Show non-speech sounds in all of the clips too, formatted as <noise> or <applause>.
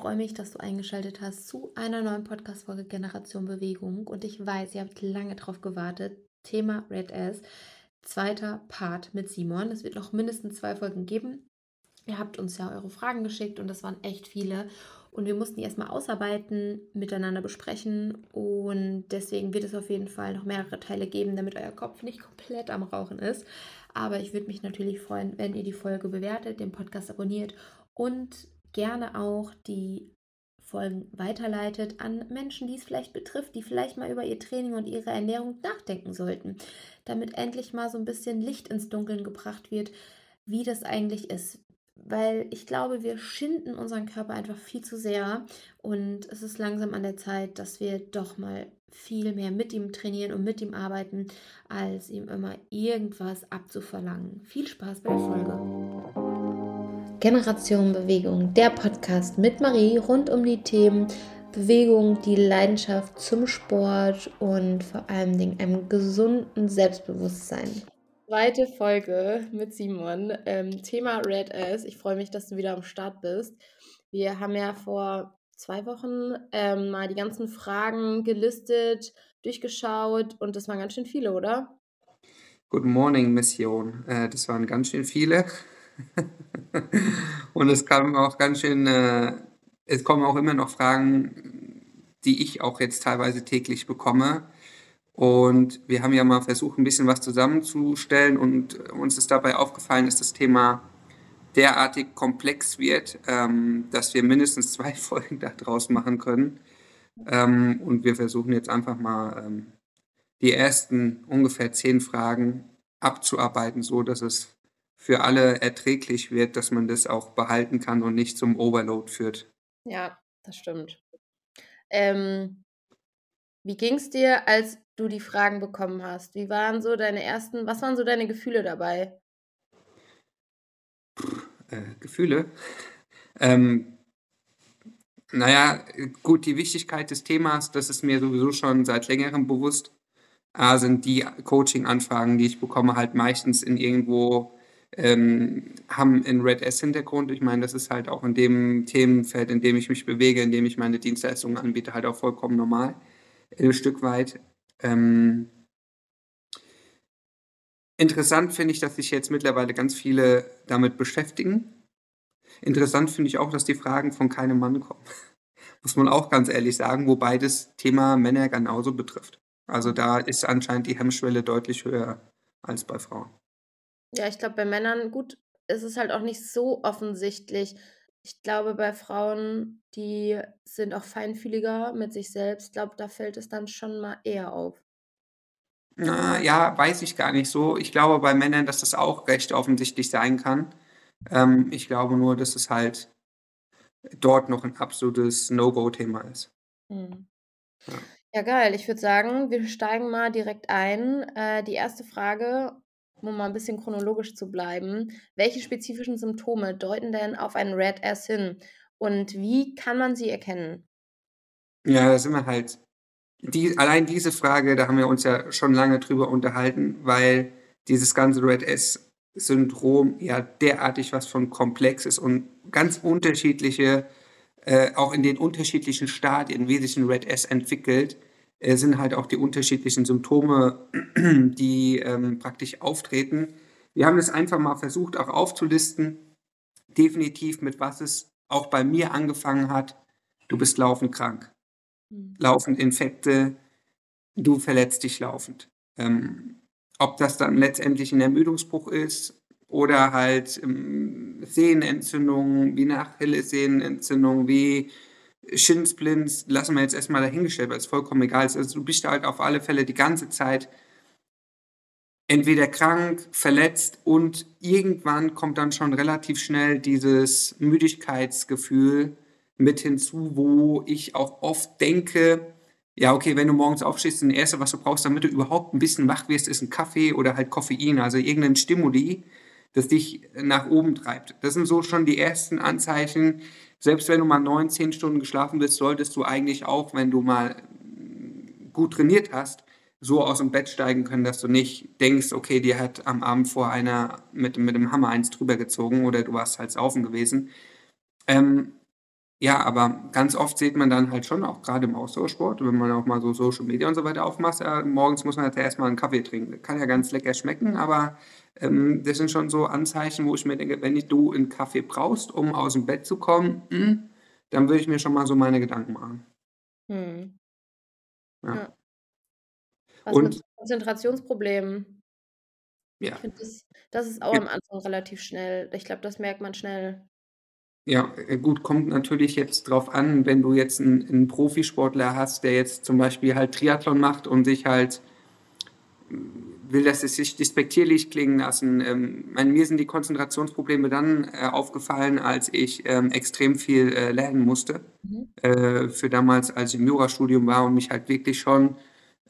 freue mich, dass du eingeschaltet hast zu einer neuen Podcast-Folge Generation Bewegung. Und ich weiß, ihr habt lange drauf gewartet. Thema Red Ass. Zweiter Part mit Simon. Es wird noch mindestens zwei Folgen geben. Ihr habt uns ja eure Fragen geschickt und das waren echt viele. Und wir mussten die erstmal ausarbeiten, miteinander besprechen. Und deswegen wird es auf jeden Fall noch mehrere Teile geben, damit euer Kopf nicht komplett am Rauchen ist. Aber ich würde mich natürlich freuen, wenn ihr die Folge bewertet, den Podcast abonniert und gerne auch die Folgen weiterleitet an Menschen, die es vielleicht betrifft, die vielleicht mal über ihr Training und ihre Ernährung nachdenken sollten, damit endlich mal so ein bisschen Licht ins Dunkeln gebracht wird, wie das eigentlich ist. Weil ich glaube, wir schinden unseren Körper einfach viel zu sehr und es ist langsam an der Zeit, dass wir doch mal viel mehr mit ihm trainieren und mit ihm arbeiten, als ihm immer irgendwas abzuverlangen. Viel Spaß bei der Folge. Generation Bewegung, der Podcast mit Marie rund um die Themen Bewegung, die Leidenschaft zum Sport und vor allen Dingen einem gesunden Selbstbewusstsein. Zweite Folge mit Simon. Ähm, Thema Red Ass. Ich freue mich, dass du wieder am Start bist. Wir haben ja vor zwei Wochen ähm, mal die ganzen Fragen gelistet, durchgeschaut und das waren ganz schön viele, oder? Good morning, Mission. Äh, das waren ganz schön viele. <laughs> <laughs> und es kamen auch ganz schön, äh, es kommen auch immer noch Fragen, die ich auch jetzt teilweise täglich bekomme. Und wir haben ja mal versucht, ein bisschen was zusammenzustellen und uns ist dabei aufgefallen, dass das Thema derartig komplex wird, ähm, dass wir mindestens zwei <laughs> Folgen daraus machen können. Ähm, und wir versuchen jetzt einfach mal ähm, die ersten ungefähr zehn Fragen abzuarbeiten, so dass es für alle erträglich wird, dass man das auch behalten kann und nicht zum Overload führt. Ja, das stimmt. Ähm, wie ging es dir, als du die Fragen bekommen hast? Wie waren so deine ersten, was waren so deine Gefühle dabei? äh, Gefühle. Ähm, naja, gut, die Wichtigkeit des Themas, das ist mir sowieso schon seit längerem bewusst. A, sind die Coaching-Anfragen, die ich bekomme, halt meistens in irgendwo, ähm, haben einen Red S-Hintergrund. Ich meine, das ist halt auch in dem Themenfeld, in dem ich mich bewege, in dem ich meine Dienstleistungen anbiete, halt auch vollkommen normal. Ein Stück weit. Ähm, Interessant finde ich, dass sich jetzt mittlerweile ganz viele damit beschäftigen. Interessant finde ich auch, dass die Fragen von keinem Mann kommen. <laughs> Muss man auch ganz ehrlich sagen, wobei das Thema Männer genauso betrifft. Also da ist anscheinend die Hemmschwelle deutlich höher als bei Frauen. Ja, ich glaube, bei Männern, gut, ist es halt auch nicht so offensichtlich. Ich glaube, bei Frauen, die sind auch feinfühliger mit sich selbst, ich glaube, da fällt es dann schon mal eher auf. Na, ja, weiß ich gar nicht so. Ich glaube bei Männern, dass das auch recht offensichtlich sein kann. Ähm, ich glaube nur, dass es halt dort noch ein absolutes No-Go-Thema ist. Mhm. Ja. ja. geil. Ich würde sagen, wir steigen mal direkt ein. Äh, die erste Frage, um mal ein bisschen chronologisch zu bleiben. Welche spezifischen Symptome deuten denn auf einen Red Ass hin? Und wie kann man sie erkennen? Ja, da sind wir halt die, allein diese Frage, da haben wir uns ja schon lange drüber unterhalten, weil dieses ganze Red S-Syndrom ja derartig was von komplex ist und ganz unterschiedliche, äh, auch in den unterschiedlichen Stadien, wie sich ein Red S entwickelt, sind halt auch die unterschiedlichen Symptome, <clears throat> die ähm, praktisch auftreten. Wir haben das einfach mal versucht, auch aufzulisten. Definitiv mit was es auch bei mir angefangen hat. Du bist laufend krank. Mhm. laufend Infekte, du verletzt dich laufend. Ähm, ob das dann letztendlich ein Ermüdungsbruch ist oder halt ähm, Sehnenentzündungen wie eine Achillessehnenentzündung, wie Shinsplints, lassen wir jetzt erstmal dahingestellt, weil es vollkommen egal ist. Also du bist halt auf alle Fälle die ganze Zeit entweder krank, verletzt und irgendwann kommt dann schon relativ schnell dieses Müdigkeitsgefühl, mit hinzu, wo ich auch oft denke, ja, okay, wenn du morgens aufstehst, das Erste, was du brauchst, damit du überhaupt ein bisschen wach wirst, ist ein Kaffee oder halt Koffein, also irgendein Stimuli, das dich nach oben treibt. Das sind so schon die ersten Anzeichen. Selbst wenn du mal neun, zehn Stunden geschlafen bist, solltest du eigentlich auch, wenn du mal gut trainiert hast, so aus dem Bett steigen können, dass du nicht denkst, okay, dir hat am Abend vor einer mit, mit dem Hammer eins drüber gezogen oder du warst halt saufen gewesen. Ähm, Ja, aber ganz oft sieht man dann halt schon auch grade im Ausdauersport, wenn man auch mal so Social Media und so weiter aufmacht, äh, morgens muss man halt erst mal 'n Kaffee trinken. Kann ja ganz lecker schmecken, aber, ähm, das sind schon so Anzeichen, wo ich mir denke, wenn ich du 'n Kaffee brauchst, um aus'm Bett zu kommen, hm, dann würde ich mir schon mal so meine Gedanken machen. Mhm. Ja. Ja. Was mit Und Konzentrationsproblemen? Ich Ja. finde das das ist auch Ge am Anfang relativ schnell. Ich glaube, das merkt man schnell. Ja, äh, gut, kommt natürlich jetzt drauf an, wenn du jetzt 'n 'n Profisportler hast, der jetzt zum Beispiel halt Triathlon macht und sich halt will das jetzt nicht despektierlich klingen lassen. Ähm, mir sind die Konzentrationsprobleme dann, äh, aufgefallen, als ich, ähm, extrem viel, äh, lernen musste, Mhm. äh, für damals, als ich im Jurastudium war und mich halt wirklich schon,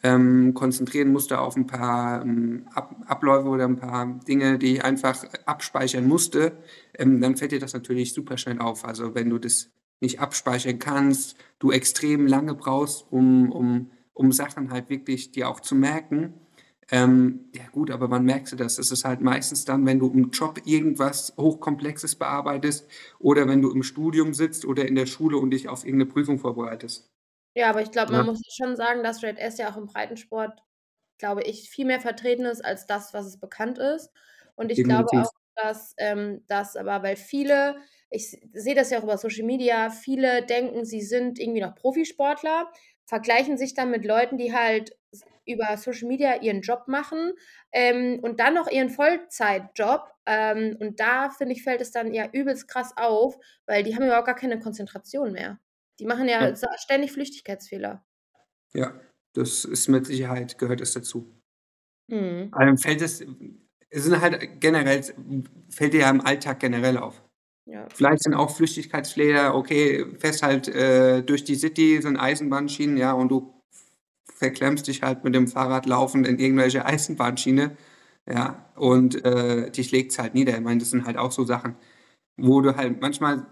ähm, konzentrieren musste auf 'n paar, hm, Ab Abläufe oder 'n paar Dinge, die ich einfach abspeichern musste, ähm, dann fällt dir das natürlich super schnell auf. Also, wenn du das nicht abspeichern kannst, du extrem lange brauchst, um um um Sachen halt wirklich dir auch zu merken. Ähm, ja gut, aber wann merkst du das? Das ist halt meistens dann, wenn du im Job irgendwas Hochkomplexes bearbeitest oder wenn du im Studium sitzt oder in der Schule und dich auf irgend 'ne Prüfung vorbereitest. Ja, aber ich glaube, man Ja. muss schon sagen, dass Red S ja auch im Breitensport, glaube ich, viel mehr vertreten ist als das, was es bekannt ist. Und ich glaube Definitiv. auch, dass, ähm, das aber weil viele ich sehe das ja auch über Social Media, viele denken, sie sind irgendwie noch Profisportler, vergleichen sich dann mit Leuten, die halt s über Social Media ihren Job machen, ähm, und dann noch ihren Vollzeitjob. Ähm, und da, finde ich, fällt es dann ja übelst krass auf, weil die haben überhaupt gar keine Konzentration mehr. Die machen Ja. ja ständig Flüchtigkeitsfehler. Ja, das ist mit Sicherheit gehört das dazu. Mhm. Allem fällt es es sind halt generell fällt dir ja im Alltag generell auf. Ja. Vielleicht sind auch Flüchtigkeitsfehler, okay, fährst halt, äh, durch die City, sind Eisenbahnschienen, ja, und du verklemmst dich halt mit dem Fahrrad laufend in irgendwelche Eisenbahnschiene, ja, und, äh, dich legt's halt nieder. Ich meine, das sind halt auch so Sachen, wo du halt manchmal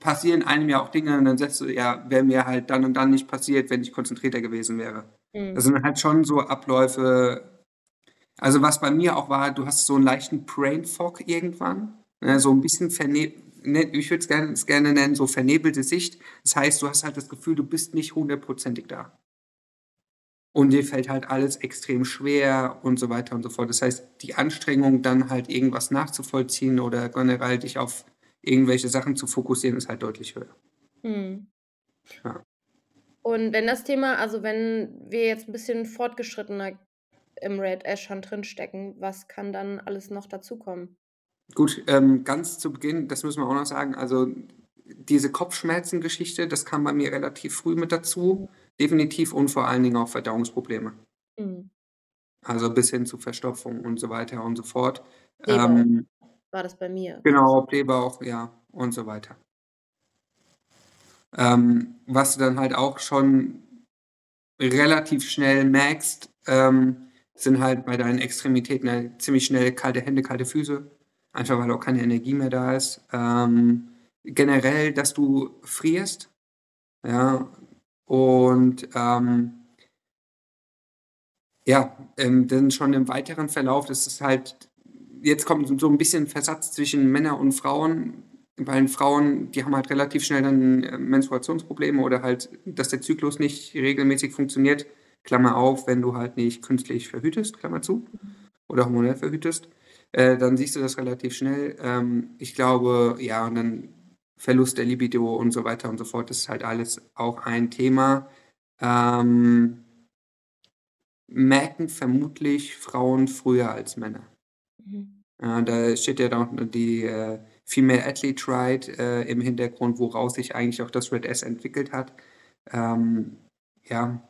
passieren einem ja auch Dinge und dann sagst du: „Ja, wäre mir halt dann und dann nicht passiert, wenn ich konzentrierter gewesen wäre.“ Das Mhm. sind halt schon so Abläufe also, was bei mir auch war, du hast so 'n leichten Brain Fog irgendwann, ne, so 'n bisschen verne ne, ich würde es gern es gerne nennen, so vernebelte Sicht. Das heißt, du hast halt das Gefühl, du bist nicht hundertprozentig da. Und dir fällt halt alles extrem schwer und so weiter und so fort. Das heißt, die Anstrengung, dann halt irgendwas nachzuvollziehen oder generell dich auf irgendwelche Sachen zu fokussieren, ist halt deutlich höher. Mhm. Ja. Und wenn das Thema also, wenn wir jetzt 'n bisschen fortgeschrittener im Red S schon drinstecken, was kann dann alles noch dazukommen? Gut, ähm, ganz zu Beginn, das müssen wir auch noch sagen, also, diese Kopfschmerzen-Geschichte, das kam bei mir relativ früh mit dazu, definitiv und vor allen Dingen auch Verdauungsprobleme. Mhm. Also, bis hin zu Verstopfung und so weiter und so fort. Ähm war das bei mir. Genau, Blähbauch, ja, und so weiter. Ähm, was du dann halt auch schon relativ schnell merkst, ähm, sind halt bei deinen Extremitäten halt ziemlich schnell kalte Hände, kalte Füße, einfach weil auch keine Energie mehr da ist. Ähm, generell, dass du frierst, ja, und, ähm ja, ähm, dann schon im weiteren Verlauf, das ist halt jetzt kommt so 'n bisschen Versatz zwischen Männer und Frauen. Den Frauen, die haben halt relativ schnell dann, äh, Menstruationsprobleme oder halt, dass der Zyklus nicht regelmäßig funktioniert, Klammer auf, wenn du halt nicht künstlich verhütest, Klammer zu, oder hormonell verhütest, äh, dann siehst du das relativ schnell. Ähm, ich glaube, ja, und dann Verlust der Libido und so weiter und so fort, das ist halt alles auch ein Thema. Ähm merken vermutlich Frauen früher als Männer. Mhm. Äh, da steht ja auch die, äh, Female Athlete Rite, äh, im Hintergrund, woraus sich eigentlich auch das Red S entwickelt hat. Ähm, ja.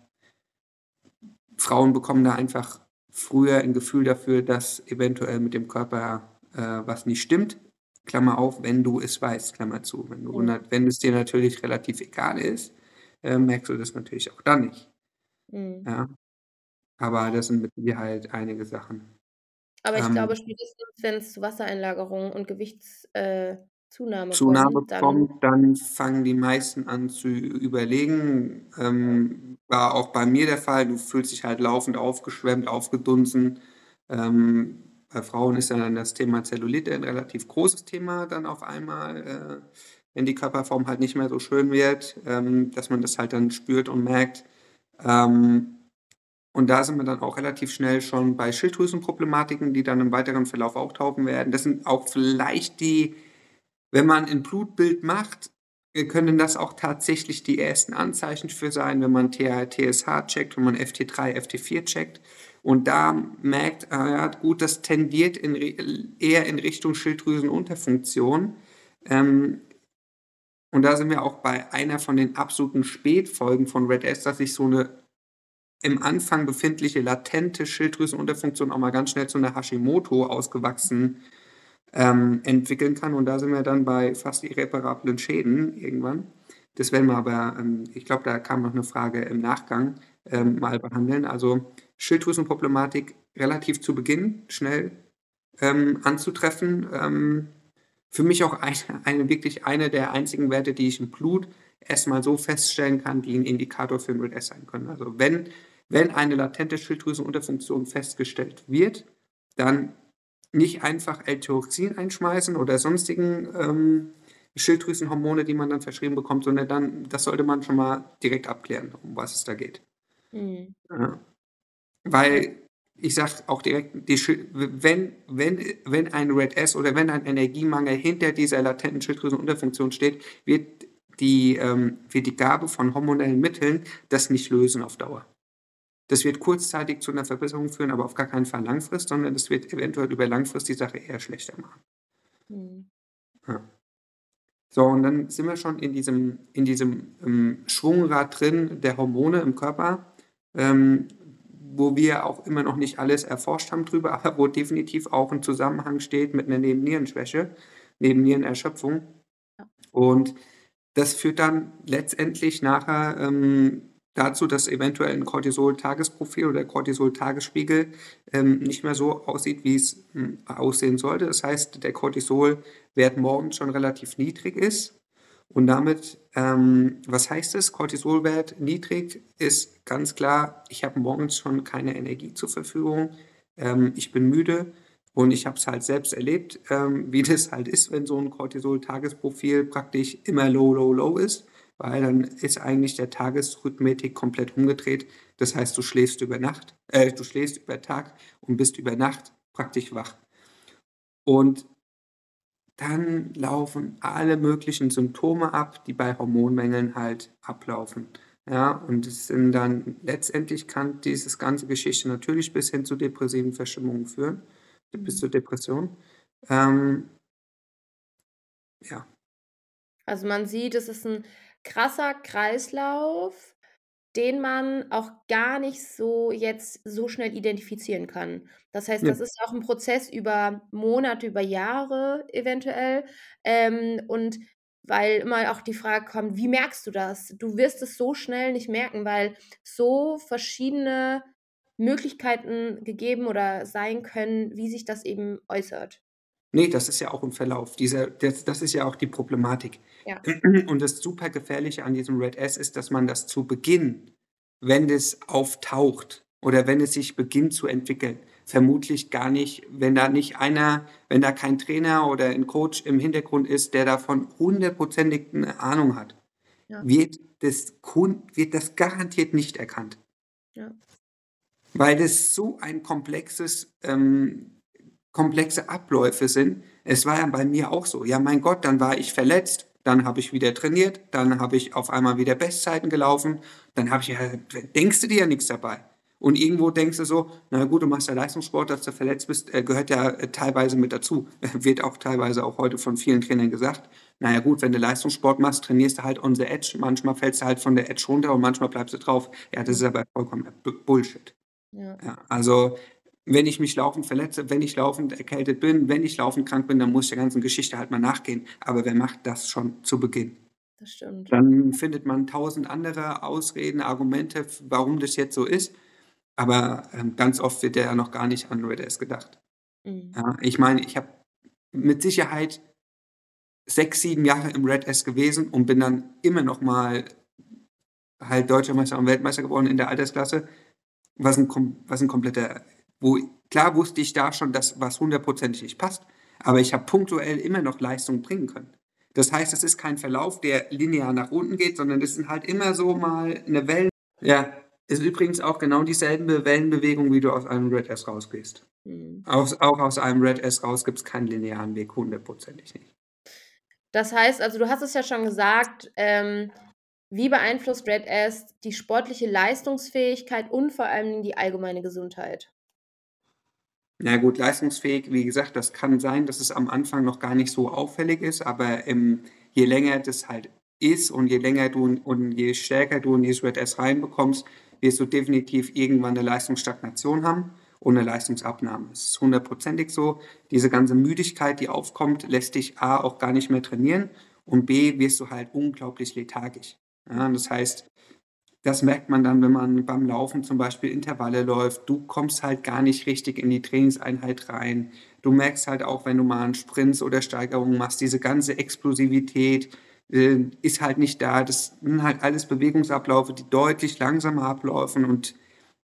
Frauen bekommen da einfach früher 'n Gefühl dafür, dass eventuell mit dem Körper, äh, was nicht stimmt, Klammer auf, wenn du es weißt, Klammer zu. Wenn du Mhm. wenn es dir natürlich relativ egal ist, äh, merkst du das natürlich auch dann nicht. Mhm. Ja. Aber das sind mit Sicherheit einige Sachen. Aber ich Ähm glaube, spätestens wenn's zu Wassereinlagerungen und Gewichts äh, kommt, dann kommt, dann fangen die meisten an zu überlegen. Ähm, war auch bei mir der Fall. Du fühlst dich halt laufend aufgeschwemmt, aufgedunsen. Ähm, bei Frauen ist ja dann das Thema Zellulite 'n relativ großes Thema dann auf einmal, äh, wenn die Körperform halt nicht mehr so schön wird, ähm, dass man das halt dann spürt und merkt. Ähm, und da sind wir dann auch relativ schnell schon bei Schilddrüsenproblematiken, die dann im weiteren Verlauf auch tauchen werden. Das sind auch vielleicht die, wenn man ein Blutbild macht, können das auch tatsächlich die ersten Anzeichen für sein, wenn man TSH checkt, wenn man FT3, FT4 checkt. Und da merkt, ah ja, gut, das tendiert in, eher in Richtung Schilddrüsenunterfunktion. Ähm, und da sind wir auch bei einer von den absoluten Spätfolgen von Red S, dass sich so eine im Anfang befindliche latente Schilddrüsenunterfunktion auch mal ganz schnell zu einer Hashimoto ausgewachsen ähm, entwickeln kann. Und da sind wir dann bei fast irreparablen Schäden irgendwann. Das werden wir aber, ähm, ich glaube, da kam noch eine Frage im Nachgang ähm, mal behandeln. Also Schilddrüsenproblematik relativ zu Beginn schnell ähm, anzutreffen. Ähm, für mich auch eine, <laughs> eine, wirklich eine der einzigen Werte, die ich im Blut erstmal so feststellen kann, die ein Indikator für ein sein können. Also wenn, wenn eine latente Schilddrüsenunterfunktion festgestellt wird, dann nicht einfach L-Tyroxin einschmeißen oder sonstigen ähm, Schilddrüsenhormone, die man dann verschrieben bekommt, sondern dann, das sollte man schon mal direkt abklären, um was es da geht. Mhm. Ja. Weil ich sage auch direkt, die, wenn, wenn, wenn ein Red S oder wenn ein Energiemangel hinter dieser latenten Schilddrüsenunterfunktion steht, wird die, ähm, wird die Gabe von hormonellen Mitteln das nicht lösen auf Dauer. Das wird kurzzeitig zu einer Verbesserung führen, aber auf gar keinen Fall langfristig, sondern das wird eventuell über langfristig die Sache eher schlechter machen. Mhm. Ja. So, und dann sind wir schon in diesem, in diesem ähm, Schwungrad drin der Hormone im Körper. Ähm, wo wir auch immer noch nicht alles erforscht haben drüber, <laughs> aber wo definitiv auch ein Zusammenhang steht mit einer Nebennierenschwäche, Nebennierenerschöpfung. Und das führt dann letztendlich nachher ähm, dazu, dass eventuell ein Cortisol-Tagesprofil oder Cortisol-Tagesspiegel ähm, nicht mehr so aussieht, wie es ähm, aussehen sollte. Das heißt, der Cortisolwert morgens schon relativ niedrig ist und damit, ähm, was heißt es? Cortisolwert niedrig ist ganz klar, ich habe morgens schon keine Energie zur Verfügung, ähm, ich bin müde und ich habe es halt selbst erlebt, ähm, wie <laughs> das halt ist, wenn so ein Cortisol-Tagesprofil praktisch immer low, low, low ist, weil dann ist eigentlich der Tagesrhythmetik komplett umgedreht. Das heißt, du schläfst über Nacht, äh, du schläfst über Tag und bist über Nacht praktisch wach. Und dann laufen alle möglichen Symptome ab, die bei Hormonmängeln halt ablaufen. Ja, und es sind dann letztendlich kann dieses ganze Geschichte natürlich bis hin zu depressiven Verstimmungen führen, bis zur Depression. Ähm, ja. Also man sieht, es ist ein krasser Kreislauf, den man auch gar nicht so jetzt so schnell identifizieren kann. Das heißt, Ja. das ist auch ein Prozess über Monate, über Jahre eventuell. Ähm, und weil immer auch die Frage kommt: „Wie merkst du das?“ Du wirst es so schnell nicht merken, weil so verschiedene Möglichkeiten gegeben oder sein können, wie sich das eben äußert. Nee, das ist ja auch 'n Verlauf. Dieser das das ist ja auch die Problematik. Ja. <clears throat> Und das super Gefährliche an diesem Red S ist, dass man das zu Beginn, wenn das auftaucht oder wenn es sich beginnt zu entwickeln, vermutlich gar nicht wenn da nicht einer wenn da kein Trainer oder 'n Coach im Hintergrund ist, der davon hundertprozentig 'ne Ahnung hat, Ja. wird das wird das garantiert nicht erkannt. Ja. Weil das so ein komplexes, ähm komplexe Abläufe sind. Es war ja bei mir auch so. Ja, mein Gott, dann war ich verletzt, dann habe ich wieder trainiert, dann habe ich auf einmal wieder Bestzeiten gelaufen, dann habe ich ja, denkst du dir ja nichts dabei. Und irgendwo denkst du so, na gut, du machst ja Leistungssport, dass du verletzt bist, äh, gehört ja äh, teilweise mit dazu. <laughs> Wird auch teilweise auch heute von vielen Trainern gesagt. Naja gut, wenn du Leistungssport machst, trainierst du halt on the edge. Manchmal fällst du halt von der Edge runter und manchmal bleibst du drauf. Ja, das ist aber vollkommen Bullshit. Ja. Ja, also wenn ich mich laufend verletze, wenn ich laufend erkältet bin, wenn ich laufend krank bin, dann muss ich der ganzen Geschichte halt mal nachgehen. Aber wer macht das schon zu Beginn? Das stimmt. Dann findet man tausend andere Ausreden, Argumente, warum das jetzt so ist. Aber ähm, ganz oft wird ja noch gar nicht an Red S gedacht. Mhm. Ja, ich meine, ich habe mit Sicherheit sechs, sieben Jahre im Red S gewesen und bin dann immer noch mal halt Deutscher Meister und Weltmeister geworden in der Altersklasse, was ein, was ein kompletter wo klar wusste ich da schon, dass was hundertprozentig nicht passt, aber ich habe punktuell immer noch Leistung bringen können. Das heißt, es ist kein Verlauf, der linear nach unten geht, sondern es sind halt immer so mal eine Wellen. Ja, ist übrigens auch genau dieselbe Wellenbewegung, wie du aus einem Red S rausgehst. Mhm. Auch, auch aus einem Red S raus gibt es keinen linearen Weg, hundertprozentig nicht. Das heißt, also du hast es ja schon gesagt, ähm, wie beeinflusst Red S die sportliche Leistungsfähigkeit und vor allem die allgemeine Gesundheit? Na gut, leistungsfähig, wie gesagt, das kann sein, dass es am Anfang noch gar nicht so auffällig ist, aber ähm, je länger das halt ist und je länger du und je stärker du in dieses Red S reinbekommst, wirst du definitiv irgendwann eine Leistungsstagnation haben und eine Leistungsabnahme. Es ist hundertprozentig so. Diese ganze Müdigkeit, die aufkommt, lässt dich A auch gar nicht mehr trainieren und B wirst du halt unglaublich lethargisch. Ja, das heißt, das merkt man dann, wenn man beim Laufen zum Beispiel Intervalle läuft. Du kommst halt gar nicht richtig in die Trainingseinheit rein. Du merkst halt auch, wenn du mal einen Sprints oder Steigerungen machst, diese ganze Explosivität äh, ist halt nicht da. Das sind halt alles Bewegungsabläufe, die deutlich langsamer ablaufen und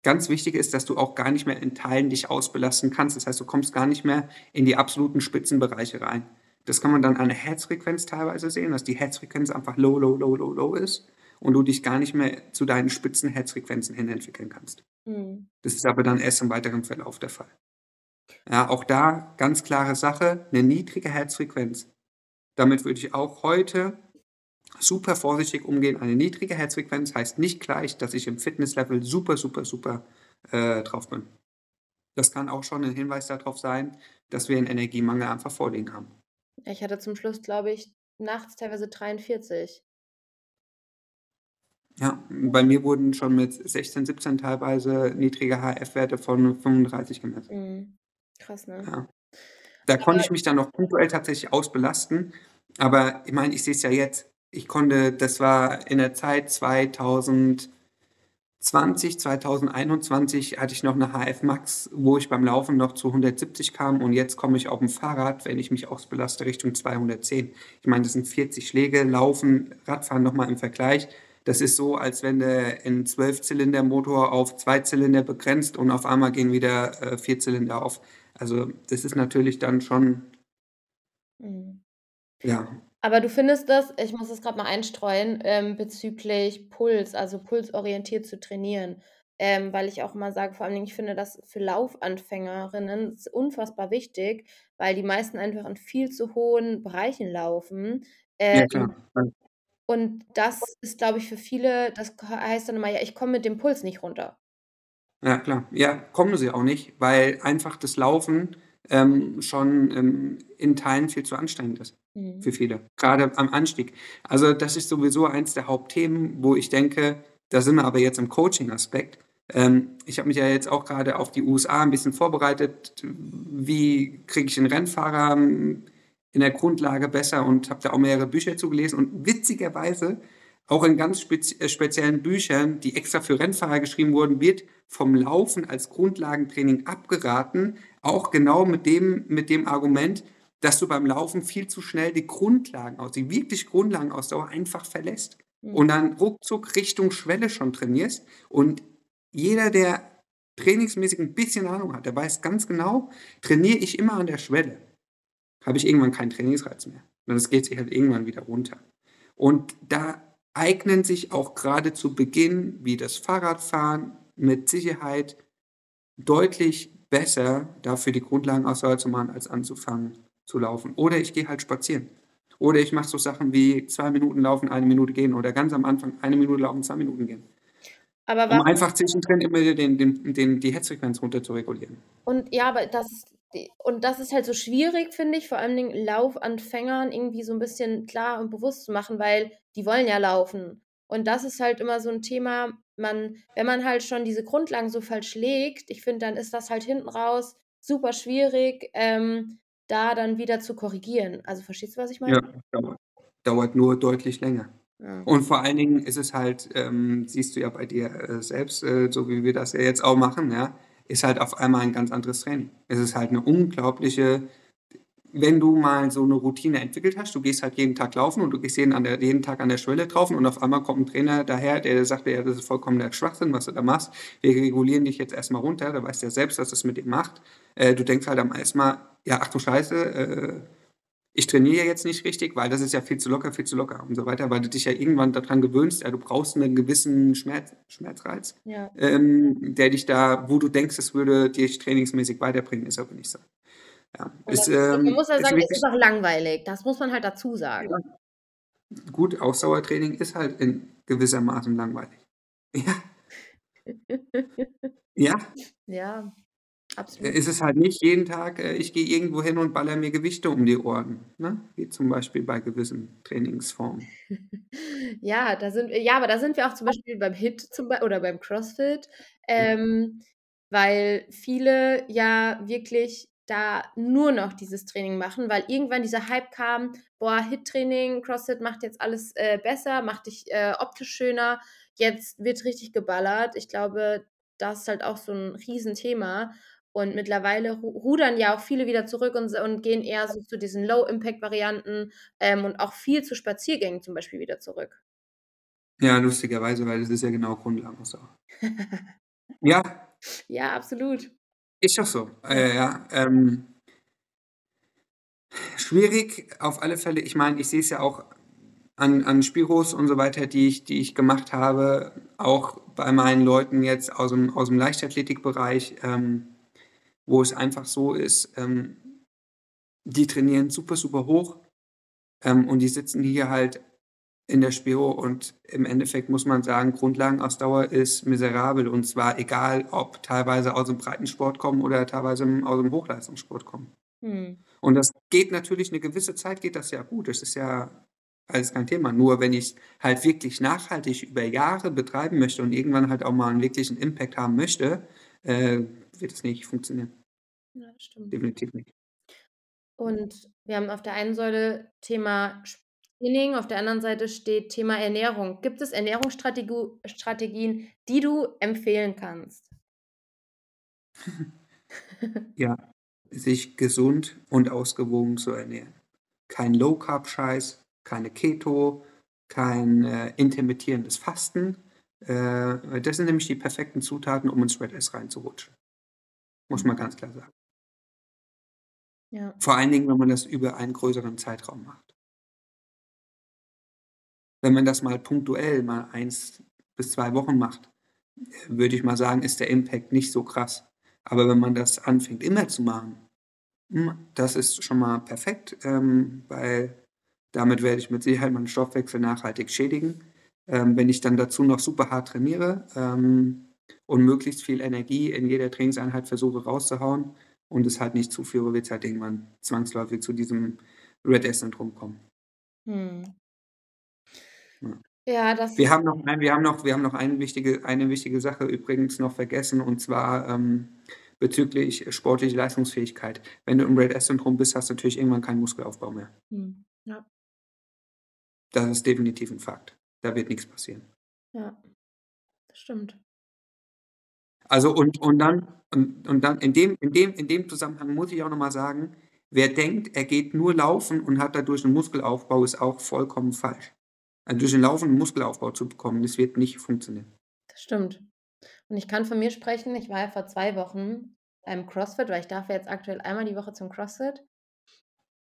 ganz wichtig ist, dass du auch gar nicht mehr in Teilen dich ausbelasten kannst. Das heißt, du kommst gar nicht mehr in die absoluten Spitzenbereiche rein. Das kann man dann an der Herzfrequenz teilweise sehen, dass die Herzfrequenz einfach low, low, low, low, low ist und du dich gar nicht mehr zu deinen spitzen Herzfrequenzen hin entwickeln kannst. Mhm. Das ist aber dann erst im weiteren Verlauf der Fall. Ja, auch da ganz klare Sache, eine niedrige Herzfrequenz. Damit würde ich auch heute super vorsichtig umgehen. Eine niedrige Herzfrequenz heißt nicht gleich, dass ich im Fitnesslevel super, super, super äh, drauf bin. Das kann auch schon ein Hinweis darauf sein, dass wir einen Energiemangel einfach vorliegen haben. Ich hatte zum Schluss, glaube ich, nachts teilweise 43. Ja, bei mir wurden schon mit 16, 17 teilweise niedrige HF-Werte von 35 gemessen. Mhm. Krass, ne? Ja. Da aber konnte ich mich dann noch punktuell tatsächlich ausbelasten. Aber ich meine, ich sehe es ja jetzt. Ich konnte, das war in der Zeit 2020, 2021 hatte ich noch eine HF Max, wo ich beim Laufen noch zu 170 kam und jetzt komme ich auf dem Fahrrad, wenn ich mich ausbelaste, Richtung 210. Ich meine, das sind 40 Schläge, Laufen, Radfahren nochmal im Vergleich. Das ist so, als wenn du einen Zwölfzylindermotor auf zwei Zylinder begrenzt und auf einmal gehen wieder äh, vier Zylinder auf. Also das ist natürlich dann schon, Mhm. ja. Aber du findest das, ich muss das gerade mal einstreuen, ähm, bezüglich Puls, also pulsorientiert zu trainieren. Ähm, weil ich auch immer sage, vor allen Dingen, ich finde das für Laufanfängerinnen ist unfassbar wichtig, weil die meisten einfach in viel zu hohen Bereichen laufen. Ja, klar. Und das ist, glaube ich, für viele, das heißt dann immer, ja, ich komme mit dem Puls nicht runter. Ja, klar. Ja, kommen sie auch nicht, weil einfach das Laufen ähm, schon ähm, in Teilen viel zu anstrengend ist mhm. für viele, gerade am Anstieg. Also das ist sowieso eins der Hauptthemen, wo ich denke, da sind wir aber jetzt im Coaching-Aspekt. Ähm, ich habe mich ja jetzt auch gerade auf die USA ein bisschen vorbereitet. Wie kriege ich einen Rennfahrer in der Grundlage besser und habe da auch mehrere Bücher zugelesen und witzigerweise auch in ganz äh, speziellen Büchern, die extra für Rennfahrer geschrieben wurden, wird vom Laufen als Grundlagentraining abgeraten, auch genau mit dem, mit dem Argument, dass du beim Laufen viel zu schnell die Grundlagen aus, die wirklich Grundlagenausdauer einfach verlässt mhm. und dann ruckzuck Richtung Schwelle schon trainierst. Und jeder, der trainingsmäßig ein bisschen Ahnung hat, der weiß ganz genau, trainiere ich immer an der Schwelle habe ich irgendwann keinen Trainingsreiz mehr. Und das geht sich halt irgendwann wieder runter. Und da eignen sich auch gerade zu Beginn, wie das Fahrradfahren, mit Sicherheit deutlich besser dafür die Grundlagenausdauer zu machen, als anzufangen zu laufen. Oder ich gehe halt spazieren. Oder ich mache so Sachen wie zwei Minuten laufen, eine Minute gehen oder ganz am Anfang eine Minute laufen, zwei Minuten gehen. Aber um einfach zwischendrin immer den, den, den, die Herzfrequenz runter zu regulieren. Und ja, aber das und das ist halt so schwierig, finde ich, vor allen Dingen Laufanfängern irgendwie so ein bisschen klar und bewusst zu machen, weil die wollen ja laufen. Und das ist halt immer so ein Thema, man, wenn man halt schon diese Grundlagen so falsch legt, ich finde, dann ist das halt hinten raus super schwierig, ähm, da dann wieder zu korrigieren. Also verstehst du, was ich meine? Ja, dauert, dauert nur deutlich länger. Ja. Und vor allen Dingen ist es halt, ähm, siehst du ja bei dir äh, selbst, äh, so wie wir das ja jetzt auch machen, ja, ist halt auf einmal ein ganz anderes Training. Es ist halt eine unglaubliche, wenn du mal so eine Routine entwickelt hast, du gehst halt jeden Tag laufen und du gehst jeden, an der, jeden Tag an der Schwelle drauf und auf einmal kommt ein Trainer daher, der sagt, ja, das ist vollkommen der Schwachsinn, was du da machst. Wir regulieren dich jetzt erstmal runter, da weißt du ja selbst, was das mit dir macht. Äh, du denkst halt am ersten Mal, ja, ach du Scheiße, äh, ich trainiere ja jetzt nicht richtig, weil das ist ja viel zu locker, viel zu locker und so weiter, weil du dich ja irgendwann daran gewöhnst, ja, du brauchst einen gewissen Schmerz, Schmerzreiz, Ja. ähm, der dich da, wo du denkst, es würde dich trainingsmäßig weiterbringen, ist aber nicht so. Ja, ist, das, man ähm, muss ja ist sagen, es ist auch langweilig. Das muss man halt dazu sagen. gut, Ausdauertraining ist halt in gewissermaßen langweilig. <laughs> <laughs> Ja, ja, Ja, absolut. ist es halt nicht jeden Tag, äh, ich gehe irgendwo hin und baller mir Gewichte um die Ohren, ne? Wie zum Beispiel bei gewissen Trainingsformen. <laughs> Ja, da sind ja, aber da sind wir auch zum Beispiel beim HIIT zum oder beim CrossFit, ähm, weil viele ja wirklich da nur noch dieses Training machen, weil irgendwann dieser Hype kam: „Boah, HIIT-Training, CrossFit macht jetzt alles, äh, besser, macht dich, äh, optisch schöner. Jetzt wird richtig geballert.“ Ich glaube, das ist halt auch so 'n Riesenthema und mittlerweile ru rudern ja auch viele wieder zurück und und gehen eher so zu diesen Low-Impact-Varianten, ähm, und auch viel zu Spaziergängen zum Beispiel wieder zurück. Ja, lustigerweise, weil das ist ja genau Grundlagenausdauer. <laughs> Ja. Ja, absolut. Ist doch so. Äh, ja, ähm schwierig auf alle Fälle. Ich meine, ich sehe es ja auch an an Spiros und so weiter, die ich die ich gemacht habe, auch bei meinen Leuten jetzt aus'm aus'm Leichtathletikbereich, ähm, wo es einfach so ist, ähm, die trainieren super, super hoch, ähm, und die sitzen hier halt in der Spiro und im Endeffekt muss man sagen, Grundlagenausdauer ist miserabel und zwar egal, ob teilweise aus'm Breitensport kommen oder teilweise im aus'm Hochleistungssport kommen. Mhm. Und das geht natürlich 'ne gewisse Zeit geht das ja gut. Das ist ja alles kein Thema. Nur wenn ich's halt wirklich nachhaltig über Jahre betreiben möchte und irgendwann halt auch mal 'n wirklichen Impact haben möchte, äh, wird es nicht funktionieren. Ja, das stimmt. Definitiv nicht. Und wir haben auf der einen Säule Thema Training, auf der anderen Seite steht Thema Ernährung. Gibt es Ernährungsstrategu Strategien, die du empfehlen kannst? <laughs> Ja, sich gesund und ausgewogen zu ernähren. Kein Low-Carb-Scheiß, keine Keto, kein, äh, intermittierendes Fasten. Äh, das sind nämlich die perfekten Zutaten, um ins Red S reinzurutschen. Muss man ganz klar sagen. Ja. Vor allen Dingen, wenn man das über einen größeren Zeitraum macht. Wenn man das mal punktuell mal 1 bis 2 Wochen macht, würde ich mal sagen, ist der Impact nicht so krass. Aber wenn man das anfängt immer zu machen, hm, das ist schon mal perfekt, ähm, weil damit werde ich mit Sicherheit meinen Stoffwechsel nachhaltig schädigen. Ähm, wenn ich dann dazu noch super hart trainiere, ähm, und möglichst viel Energie in jeder Trainingseinheit versuche rauszuhauen und es halt nicht zuführe, wird's halt irgendwann zwangsläufig zu diesem Red S-Syndrom kommen. Mhm. Ja. Ja, das Wir haben noch nein, wir haben noch wir haben noch eine wichtige eine wichtige Sache übrigens noch vergessen und zwar, ähm, bezüglich sportliche Leistungsfähigkeit. Wenn du im Red S-Syndrom bist, hast du natürlich irgendwann keinen Muskelaufbau mehr. Mhm, ja. Das ist definitiv 'n Fakt. Da wird nix passieren. Ja, das stimmt. Also, und und dann und und dann in dem in dem in dem Zusammenhang muss ich auch noch mal sagen, wer denkt, er geht nur laufen und hat dadurch 'n Muskelaufbau, ist auch vollkommen falsch. Also, durch den Laufen 'n Muskelaufbau zu bekommen, das wird nicht funktionieren. Das stimmt. Und ich kann von mir sprechen, ich war ja vor 2 Wochen beim CrossFit, weil ich darf ja jetzt aktuell einmal die Woche zum CrossFit.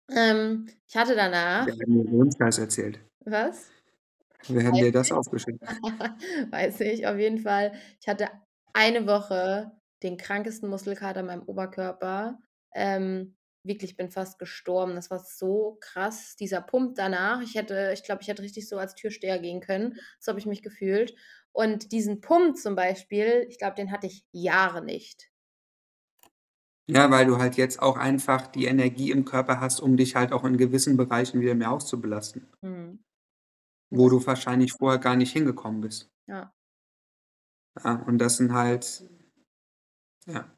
Ähm, ich hatte danach Wer hat denn dir 'n Scheiß erzählt? Was? Wer hat Weiß dir das aufgeschrieben? <laughs> Weiß nicht, auf jeden Fall. Ich hatte eine Woche den krankesten Muskelkater in meinem Oberkörper. Ähm, wirklich, ich bin fast gestorben. Das war so krass, dieser Pump danach. Ich hätte ich glaube, ich hätte richtig so als Türsteher gehen können. So habe ich mich gefühlt. Und diesen Pump zum Beispiel, ich glaube, den hatte ich Jahre nicht. Ja, weil du halt jetzt auch einfach die Energie im Körper hast, um dich halt auch in gewissen Bereichen wieder mehr auszubelasten. Mhm. Wo du wahrscheinlich vorher gar nicht hingekommen bist. Ja. Ja, und das sind halt ja.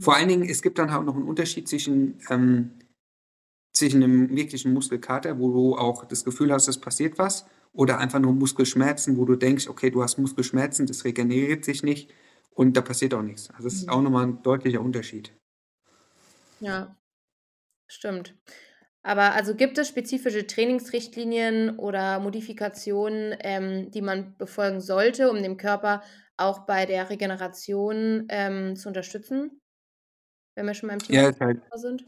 Vor allen Dingen, es gibt dann auch noch 'n Unterschied zwischen, ähm zwischen 'nem wirklichen Muskelkater, wo du auch das Gefühl hast, es passiert was, oder einfach nur Muskelschmerzen, wo du denkst: „Okay, du hast Muskelschmerzen, das regeneriert sich nicht und da passiert auch nix.“ Also, das ist Mhm. auch noch mal 'n deutlicher Unterschied. Ja. Stimmt. Aber also, gibt es spezifische Trainingsrichtlinien oder Modifikationen, ähm, die man befolgen sollte, um den Körper auch bei der Regeneration, ähm, zu unterstützen? Wenn wir schon beim Thema Ja, halt sind.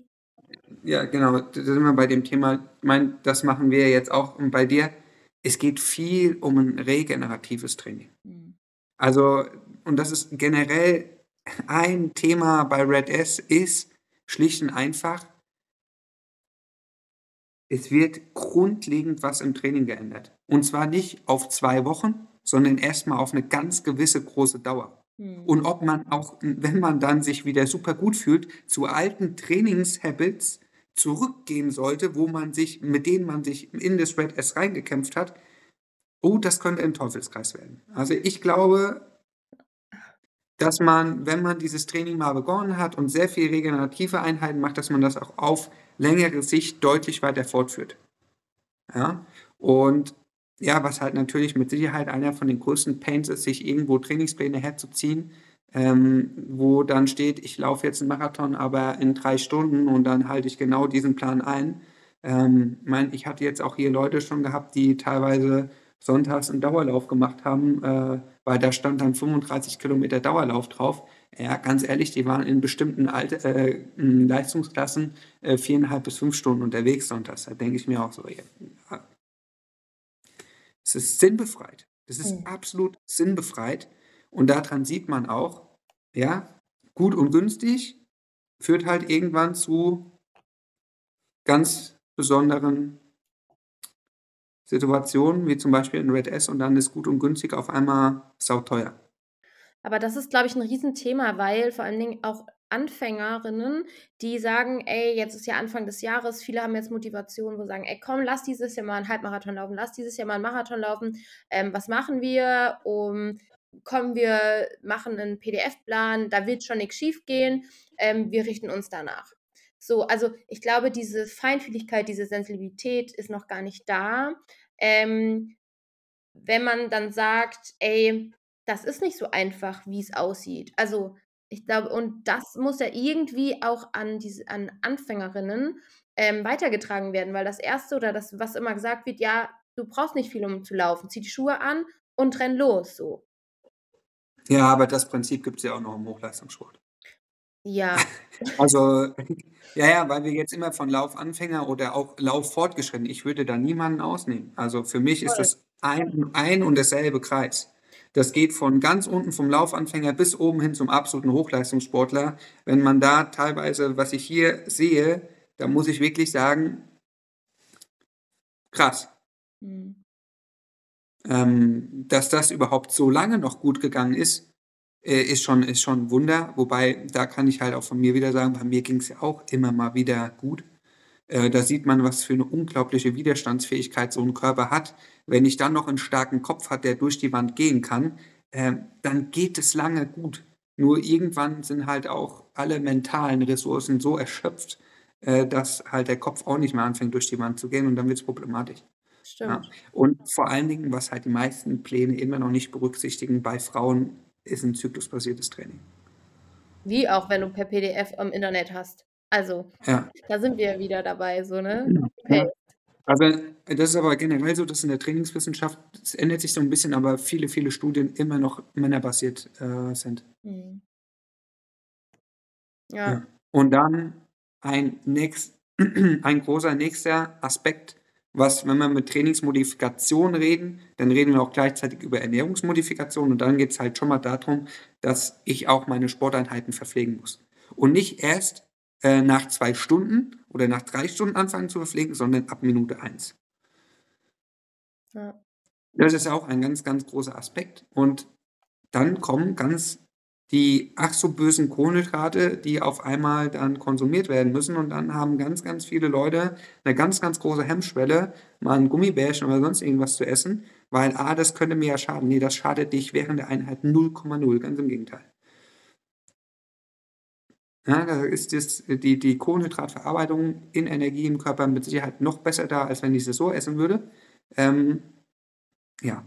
ja, genau, da sind wir bei dem Thema, ich meine, das machen wir jetzt auch bei dir. Es geht viel um ein regeneratives Training. Mhm. Also, und das ist generell ein Thema bei Red S, ist schlicht und einfach, es wird grundlegend was im Training geändert. Und zwar nicht auf zwei Wochen, sondern erstmal auf eine ganz gewisse große Dauer. Mhm. Und ob man auch, wenn man dann sich wieder super gut fühlt, zu alten Trainingshabits zurückgehen sollte, wo man sich, mit denen man sich in das Red S reingekämpft hat, oh, das könnte ein Teufelskreis werden. Also ich glaube, dass man, wenn man dieses Training mal begonnen hat und sehr viel regenerative Einheiten macht, dass man das auch auf längere Sicht deutlich weiter fortführt. Ja, und ja, was halt natürlich mit Sicherheit einer von den größten Pains ist, sich irgendwo Trainingspläne herzuziehen, ähm, wo dann steht, ich laufe jetzt einen Marathon, aber in drei Stunden und dann halte ich genau diesen Plan ein. Ähm, mein, ich hatte jetzt auch hier Leute schon gehabt, die teilweise sonntags einen Dauerlauf gemacht haben, äh, weil da stand dann 35 Kilometer Dauerlauf drauf. Ja, ganz ehrlich, die waren in bestimmten Alter, äh, Leistungsklassen äh, viereinhalb bis fünf Stunden unterwegs sonntags. Da denke ich mir auch so, ja, es ist sinnbefreit. Das ist mhm. absolut sinnbefreit. Und daran sieht man auch, ja, gut und günstig führt halt irgendwann zu ganz besonderen Situationen, wie zum Beispiel in Red S, und dann ist gut und günstig auf einmal sauteuer. Aber das ist, glaube ich, ein Riesenthema, weil vor allen Dingen auch Anfängerinnen, die sagen, ey, jetzt ist ja Anfang des Jahres, viele haben jetzt Motivation, wo sagen, ey, komm, lass dieses Jahr mal einen Halbmarathon laufen, lass dieses Jahr mal einen Marathon laufen. Ähm, was machen wir? Um, kommen wir, machen einen PDF-Plan, da wird schon nichts schief gehen. Ähm, wir richten uns danach. So, also ich glaube, diese Feinfühligkeit, diese Sensibilität ist noch gar nicht da. Ähm, wenn man dann sagt, ey, das ist nicht so einfach, wie es aussieht. Also ich glaube, und das muss ja irgendwie auch an diese, an Anfängerinnen ähm, weitergetragen werden, weil das erste oder das, was immer gesagt wird, ja, du brauchst nicht viel, um zu laufen. Zieh die Schuhe an und renn los, so. Ja, aber das Prinzip gibt es ja auch noch im Hochleistungssport. Ja. <laughs> Also, <laughs> ja, ja, weil wir jetzt immer von Laufanfänger oder auch Lauffortgeschritten, ich würde da niemanden ausnehmen. Also für mich ist das ein, ein und derselbe Kreis. Das geht von ganz unten vom Laufanfänger bis oben hin zum absoluten Hochleistungssportler. Wenn man da teilweise, was ich hier sehe, da muss ich wirklich sagen, krass. Mhm. Ähm, dass das überhaupt so lange noch gut gegangen ist, äh, ist, schon, ist schon ein Wunder. Wobei, da kann ich halt auch von mir wieder sagen, bei mir ging es ja auch immer mal wieder gut. Äh, da sieht man, was für eine unglaubliche Widerstandsfähigkeit so ein Körper hat. Wenn ich dann noch einen starken Kopf hat, der durch die Wand gehen kann, äh, dann geht es lange gut. Nur irgendwann sind halt auch alle mentalen Ressourcen so erschöpft, äh, dass halt der Kopf auch nicht mehr anfängt, durch die Wand zu gehen und dann wird es problematisch. Stimmt. Ja. Und vor allen Dingen, was halt die meisten Pläne immer noch nicht berücksichtigen bei Frauen, ist ein zyklusbasiertes Training. Wie auch, wenn du per PDF am Internet hast. Also, Ja. da sind wir wieder dabei, so, ne? Genau, ja. Also, das ist aber generell so, dass in der Trainingswissenschaft es ändert sich so ein bisschen, aber viele, viele Studien immer noch männerbasiert, äh, sind. Mhm. Ja. Ja. Und dann ein nächst <clears throat> ein großer nächster Aspekt, was, wenn wir mit Trainingsmodifikation reden, dann reden wir auch gleichzeitig über Ernährungsmodifikation und dann geht es halt schon mal darum, dass ich auch meine Sporteinheiten verpflegen muss. Und nicht erst äh, nach zwei Stunden oder nach drei Stunden anfangen zu verpflegen, sondern ab Minute eins. Ja. Das ist auch ein ganz, ganz großer Aspekt. Und dann kommen ganz die ach so bösen Kohlenhydrate, die auf einmal dann konsumiert werden müssen. Und dann haben ganz, ganz viele Leute eine ganz, ganz große Hemmschwelle, mal ein Gummibärchen oder sonst irgendwas zu essen, weil, ah, das könnte mir ja schaden. Nee, das schadet dich während der Einheit 0,0, ganz im Gegenteil. Ja, da ist das, die, die Kohlenhydratverarbeitung in Energie im Körper mit Sicherheit noch besser da, als wenn ich sie so essen würde. Ähm, ja,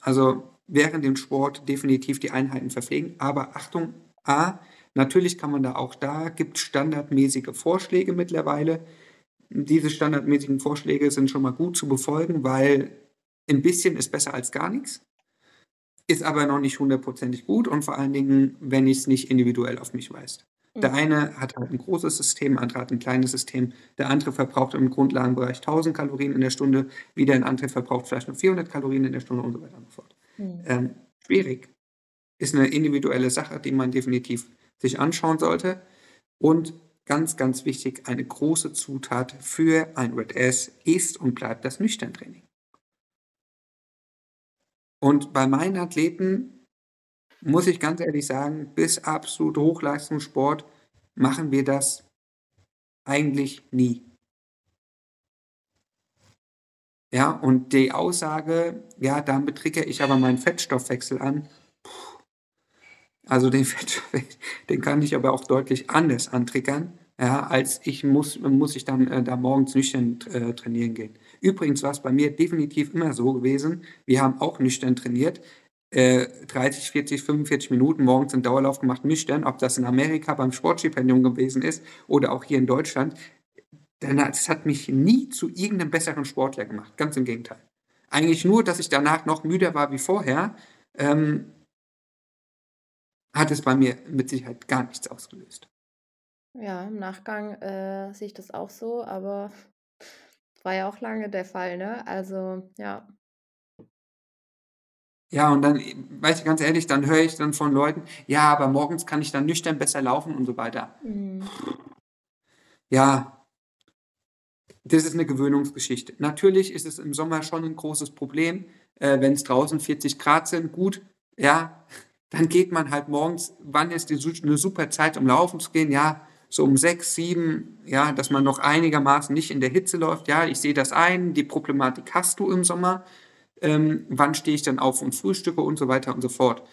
also während dem Sport definitiv die Einheiten verpflegen. Aber Achtung, A, natürlich kann man da auch da, gibt standardmäßige Vorschläge mittlerweile. Diese standardmäßigen Vorschläge sind schon mal gut zu befolgen, weil ein bisschen ist besser als gar nichts. Ist aber noch nicht hundertprozentig gut und vor allen Dingen, wenn ich es nicht individuell auf mich weist. Der Mhm. eine hat halt 'n großes System, der andere hat 'n kleines System. Der andere verbraucht im Grundlagenbereich 1.000 Kalorien in der Stunde, wieder 'n anderer verbraucht vielleicht nur 400 Kalorien in der Stunde und so weiter und so fort. Mhm. Ähm, schwierig. Ist 'ne individuelle Sache, die man definitiv sich anschauen sollte. Und ganz, ganz wichtig, eine große Zutat für ein Red S ist und bleibt das Nüchterntraining. Und bei meinen Athleten muss ich ganz ehrlich sagen, bis absolut Hochleistungssport machen wir das eigentlich nie. Ja, und die Aussage: „Ja, damit triggere ich aber meinen Fettstoffwechsel an.“ Also, den <laughs> Fettstoffwechsel, den kann ich aber auch deutlich anders antriggern, ja, als ich muss muss ich dann, äh, da morgens nüchtern, äh, trainieren gehen. Übrigens war's bei mir definitiv immer so gewesen, wir haben auch nüchtern trainiert, äh, 30, 40, 45 Minuten morgens 'n Dauerlauf gemacht nüchtern, ob das in Amerika beim Sportstipendium gewesen ist oder auch hier in Deutschland. Denn das hat mich nie zu irgend 'nem besseren Sportler gemacht, ganz im Gegenteil. Eigentlich nur, dass ich danach noch müder war wie vorher, ähm hat es bei mir mit Sicherheit gar nichts ausgelöst. Ja, im Nachgang, äh, sehe ich das auch so, aber war ja auch lange der Fall, ne? Also, ja. Ja, und dann, weißt du, ganz ehrlich, dann höre ich dann von Leuten: „Ja, aber morgens kann ich dann nüchtern besser laufen“ und so weiter. Mhm. Ja. Das ist 'ne Gewöhnungsgeschichte. Natürlich ist es im Sommer schon 'n großes Problem, äh, wenn's draußen 40 Grad sind. Gut, ja, dann geht man halt morgens wann ist die su 'ne super Zeit, um laufen zu gehen? Ja, so um 6, 7, ja, dass man noch einigermaßen nicht in der Hitze läuft. Ja, ich sehe das ein, die Problematik hast du im Sommer. Ähm, wann stehe ich dann auf und frühstücke und so weiter und so fort.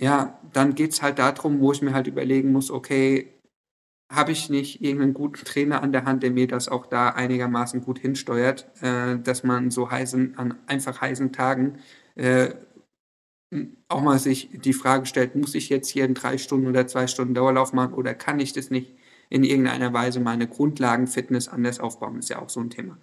Ja. Dann geht's halt da drum, wo ich mir halt überlegen muss: „Okay, habe ich nicht irgend 'nen guten Trainer an der Hand, der mir das auch da einigermaßen gut hinsteuert, äh, dass man so heißen an einfach heißen Tagen, äh, auch mal sich die Frage stellt: „Muss ich jetzt hier 'n 3 Stunden oder 2 Stunden Dauerlauf machen oder kann ich das nicht in irgendeiner Weise meine Grundlagenfitness anders aufbauen?“ Ist ja auch so 'n Thema.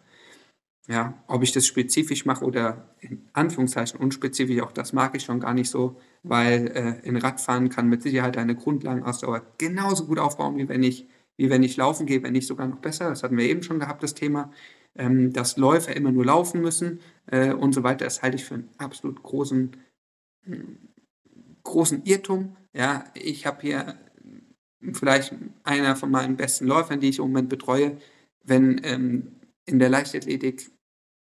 Ja, ob ich das spezifisch mache oder in Anführungszeichen unspezifisch, auch das mag ich schon gar nicht so, weil, äh, in Radfahren kann mit Sicherheit deine Grundlagenausdauer genauso gut aufbauen, wie wenn ich wie wenn ich laufen gehe, wenn nicht sogar noch besser. Das hatten wir eben schon gehabt, das Thema, ähm, dass Läufer immer nur laufen müssen, äh, und so weiter. Das halte ich für 'n absolut großen hm, großen Irrtum. Ja, ich habe hier vielleicht einer von meinen besten Läufern, die ich im Moment betreue, wenn, ähm, in der Leichtathletik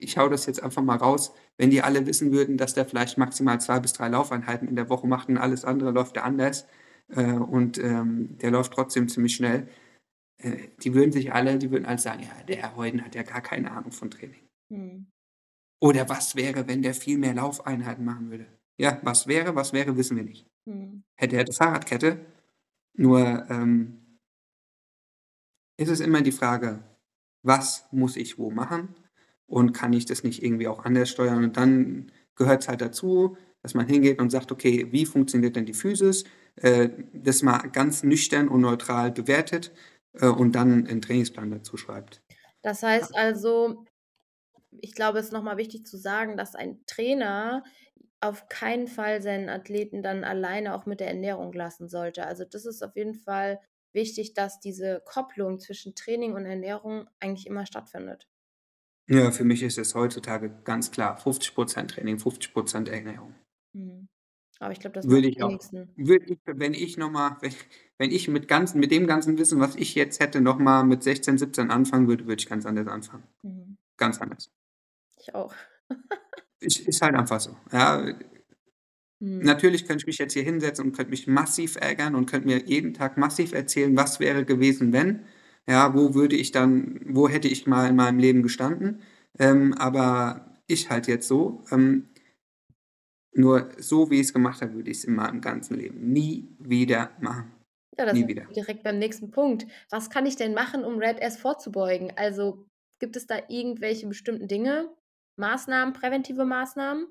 ich haue das jetzt einfach mal raus, wenn die alle wissen würden, dass der vielleicht maximal 2 bis 3 Laufeinheiten in der Woche macht und alles andere läuft er anders, äh, und, ähm, der läuft trotzdem ziemlich schnell. Äh, die würden sich alle die würden alle sagen: „Ja, der Heuden hat ja gar keine Ahnung von Training.“ Mhm. Oder was wäre, wenn der viel mehr Laufeinheiten machen würde? Ja, was wäre was wäre, wissen wir nicht. Mhm. Hätte, hätte Fahrradkette. Nur, ähm ist es immer die Frage: „Was muss ich wo machen und kann ich das nicht irgendwie auch anders steuern?“ Und dann gehört's halt dazu, dass man hingeht und sagt: „Okay, wie funktioniert denn die Physis?“ Äh, das mal ganz nüchtern und neutral bewertet, äh, und dann 'n Trainingsplan dazu schreibt. Das heißt also ich glaube, es ist noch mal wichtig zu sagen, dass ein Trainer auf keinen Fall seinen Athleten dann alleine auch mit der Ernährung lassen sollte. Also, das ist auf jeden Fall wichtig, dass diese Kopplung zwischen Training und Ernährung eigentlich immer stattfindet. Ja, für mich ist es heutzutage ganz klar 50 % Training, 50 % Ernährung. Mhm. Aber ich glaube, das Würde ich auch würde ich wenn ich noch mal wenn wenn ich mit ganzen mit dem ganzen Wissen, was ich jetzt hätte, noch mal mit 16, 17 anfangen würde, würde ich ganz anders anfangen. Mhm. Ganz anders. Ich auch. Ist ist halt einfach so, ja. Mhm. Natürlich könnte ich mich jetzt hier hinsetzen und könnte mich massiv ärgern und könnte mir jeden Tag massiv erzählen: „Was wäre gewesen, wenn?“ Ja, wo würde ich dann wo hätte ich mal in meinem Leben gestanden? Ähm, aber ich halt jetzt so, ähm nur so, wie ich's gemacht habe, würde ich's in meinem ganzen Leben nie wieder machen. Ja, da Nie sind wieder. direkt beim nächsten Punkt. Was kann ich denn machen, um Red S vorzubeugen? Also, gibt es da irgendwelche bestimmten Dinge, Maßnahmen, präventive Maßnahmen?